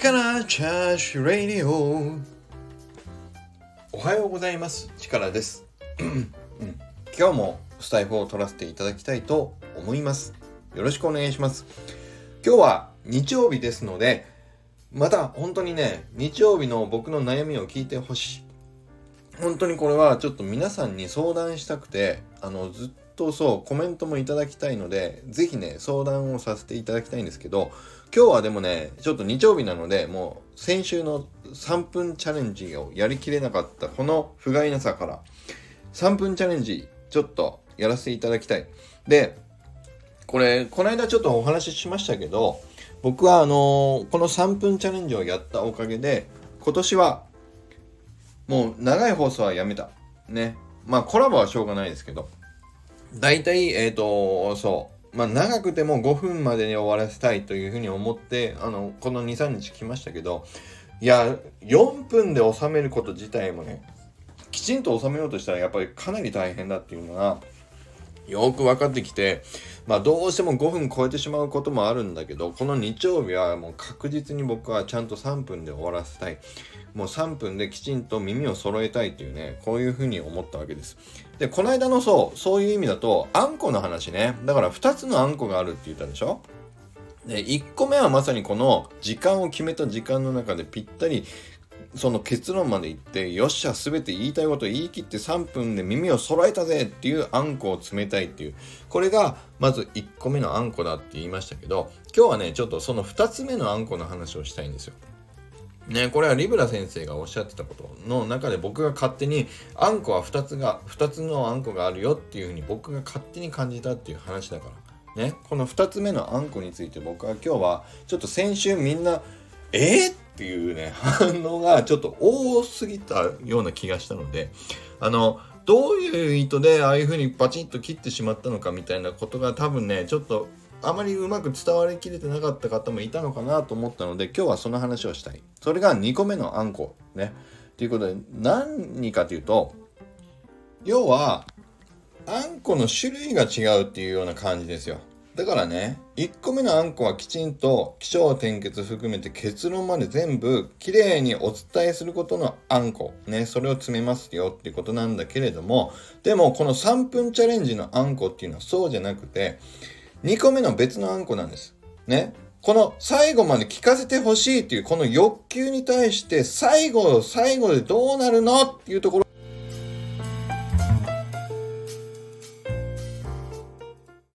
チャーシュレディオおはようございます。力です、うん、今日もスタイフを取らせていただきたいと思います。よろしくお願いします。今日は日曜日ですのでまた本当にね日曜日の僕の悩みを聞いてほしい。本当にこれはちょっと皆さんに相談したくてあのずっとそうコメントもいただきたいので是非ね相談をさせていただきたいんですけど今日はでもねちょっと日曜日なのでもう先週の3分チャレンジをやりきれなかったこの不甲斐なさから3分チャレンジちょっとやらせていただきたい。でこれこの間ちょっとお話ししましたけど僕はあのー、この3分チャレンジをやったおかげで今年はもう長い放送はやめた。ね。まあコラボはしょうがないですけど。大体、えっ、ー、と、そう。まあ、長くても5分までに終わらせたいというふうに思って、あの、この2、3日来ましたけど、いや、4分で収めること自体もね、きちんと収めようとしたらやっぱりかなり大変だっていうのが、よく分かってきて、まあどうしても5分超えてしまうこともあるんだけど、この日曜日はもう確実に僕はちゃんと3分で終わらせたい。もう3分できちんと耳を揃えたいっていうね、こういうふうに思ったわけです。で、この間のそう、そういう意味だと、あんこの話ね。だから2つのあんこがあるって言ったでしょ？で、1個目はまさにこの時間を決めた時間の中でぴったりその結論まで言って、よっしゃ、すべて言いたいこと言い切って3分で耳を揃えたぜっていうあんこを詰めたいっていう。これが、まず1個目のあんこだって言いましたけど、今日はね、ちょっとその2つ目のあんこの話をしたいんですよ。ね、これはリブラ先生がおっしゃってたことの中で僕が勝手にあんこは2つが2つのあんこがあるよっていうふうに僕が勝手に感じたっていう話だからねこの2つ目のあんこについて僕は今日はちょっと先週みんなえー、っていうね、反応がちょっと多すぎたような気がしたので、あの、どういう意図でああいう風にパチンと切ってしまったのかみたいなことが多分ね、ちょっとあまりうまく伝わりきれてなかった方もいたのかなと思ったので、今日はその話をしたい。それが2個目のあんこ。ね。ということで、何かというと、要は、あんこの種類が違うっていうような感じですよ。だからね、1個目のあんこはきちんと気象転結含めて結論まで全部きれいにお伝えすることのあんこ。ね、それを詰めますよっていうことなんだけれども、でもこの3分チャレンジのあんこっていうのはそうじゃなくて、2個目の別のあんこなんです。ね。この最後まで聞かせてほしいっていうこの欲求に対して最後、最後でどうなるのっていうところ